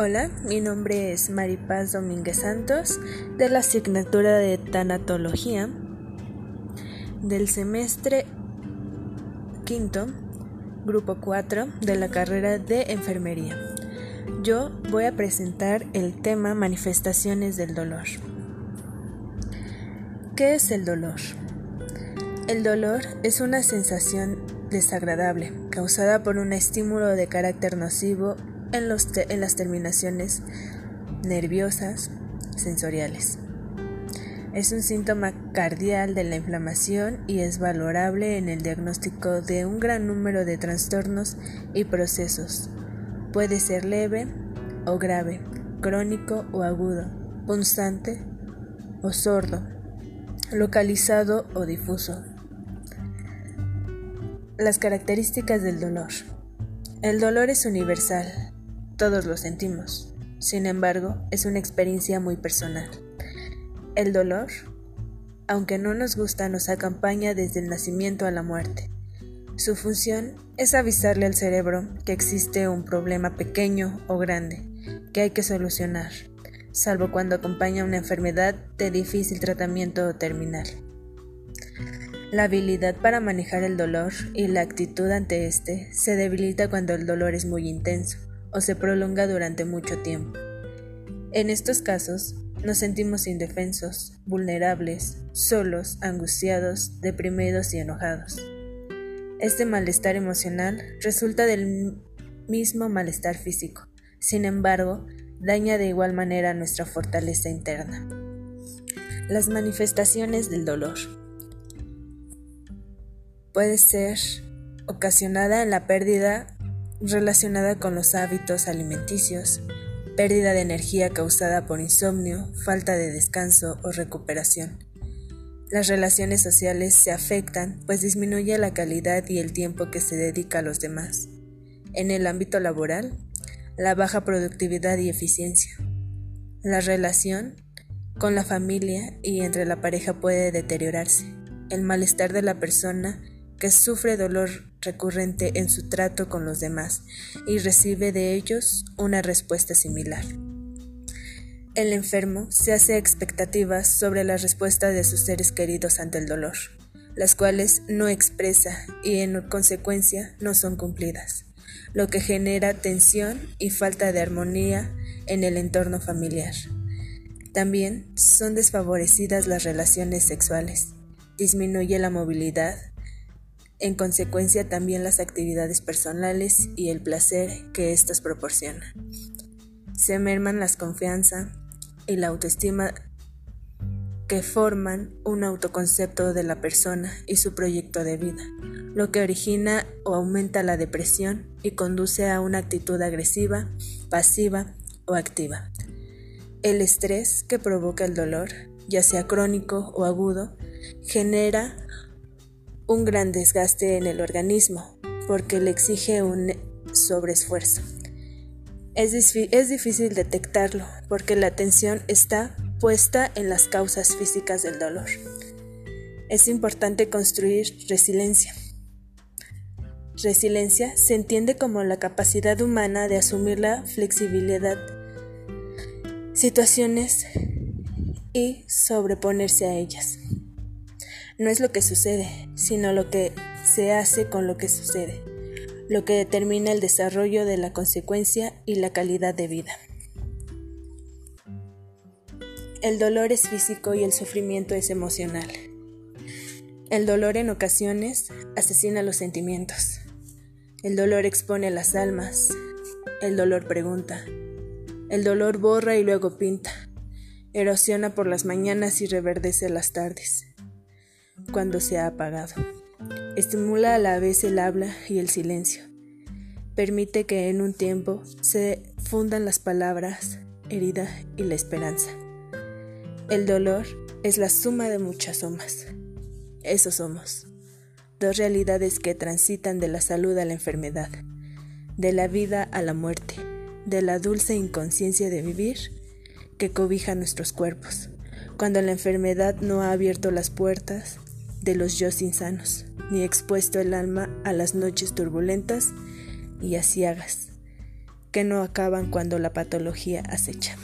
Hola, mi nombre es Maripaz Domínguez Santos de la asignatura de Tanatología del semestre quinto, grupo 4 de la carrera de Enfermería. Yo voy a presentar el tema manifestaciones del dolor. ¿Qué es el dolor? El dolor es una sensación desagradable causada por un estímulo de carácter nocivo en, los en las terminaciones nerviosas sensoriales. Es un síntoma cardial de la inflamación y es valorable en el diagnóstico de un gran número de trastornos y procesos. Puede ser leve o grave, crónico o agudo, punzante o sordo, localizado o difuso. Las características del dolor. El dolor es universal, todos lo sentimos. Sin embargo, es una experiencia muy personal. El dolor, aunque no nos gusta, nos acompaña desde el nacimiento a la muerte. Su función es avisarle al cerebro que existe un problema pequeño o grande que hay que solucionar, salvo cuando acompaña una enfermedad de difícil tratamiento o terminal. La habilidad para manejar el dolor y la actitud ante este se debilita cuando el dolor es muy intenso o se prolonga durante mucho tiempo. En estos casos, nos sentimos indefensos, vulnerables, solos, angustiados, deprimidos y enojados. Este malestar emocional resulta del mismo malestar físico, sin embargo, daña de igual manera nuestra fortaleza interna. Las manifestaciones del dolor. Puede ser ocasionada en la pérdida relacionada con los hábitos alimenticios, pérdida de energía causada por insomnio, falta de descanso o recuperación. Las relaciones sociales se afectan pues disminuye la calidad y el tiempo que se dedica a los demás. En el ámbito laboral, la baja productividad y eficiencia. La relación con la familia y entre la pareja puede deteriorarse. El malestar de la persona que sufre dolor recurrente en su trato con los demás y recibe de ellos una respuesta similar. El enfermo se hace expectativas sobre la respuesta de sus seres queridos ante el dolor, las cuales no expresa y en consecuencia no son cumplidas, lo que genera tensión y falta de armonía en el entorno familiar. También son desfavorecidas las relaciones sexuales, disminuye la movilidad, en consecuencia también las actividades personales y el placer que éstas proporcionan. Se merman la confianza y la autoestima que forman un autoconcepto de la persona y su proyecto de vida, lo que origina o aumenta la depresión y conduce a una actitud agresiva, pasiva o activa. El estrés que provoca el dolor, ya sea crónico o agudo, genera un gran desgaste en el organismo porque le exige un sobreesfuerzo. Es, es difícil detectarlo porque la atención está puesta en las causas físicas del dolor. Es importante construir resiliencia. Resiliencia se entiende como la capacidad humana de asumir la flexibilidad, situaciones y sobreponerse a ellas no es lo que sucede, sino lo que se hace con lo que sucede, lo que determina el desarrollo de la consecuencia y la calidad de vida. El dolor es físico y el sufrimiento es emocional. El dolor en ocasiones asesina los sentimientos. El dolor expone las almas. El dolor pregunta. El dolor borra y luego pinta. Erosiona por las mañanas y reverdece las tardes cuando se ha apagado. Estimula a la vez el habla y el silencio. Permite que en un tiempo se fundan las palabras, herida y la esperanza. El dolor es la suma de muchas somas. Eso somos. Dos realidades que transitan de la salud a la enfermedad, de la vida a la muerte, de la dulce inconsciencia de vivir que cobija nuestros cuerpos, cuando la enfermedad no ha abierto las puertas de los yo insanos, ni expuesto el alma a las noches turbulentas y asiagas, que no acaban cuando la patología acecha.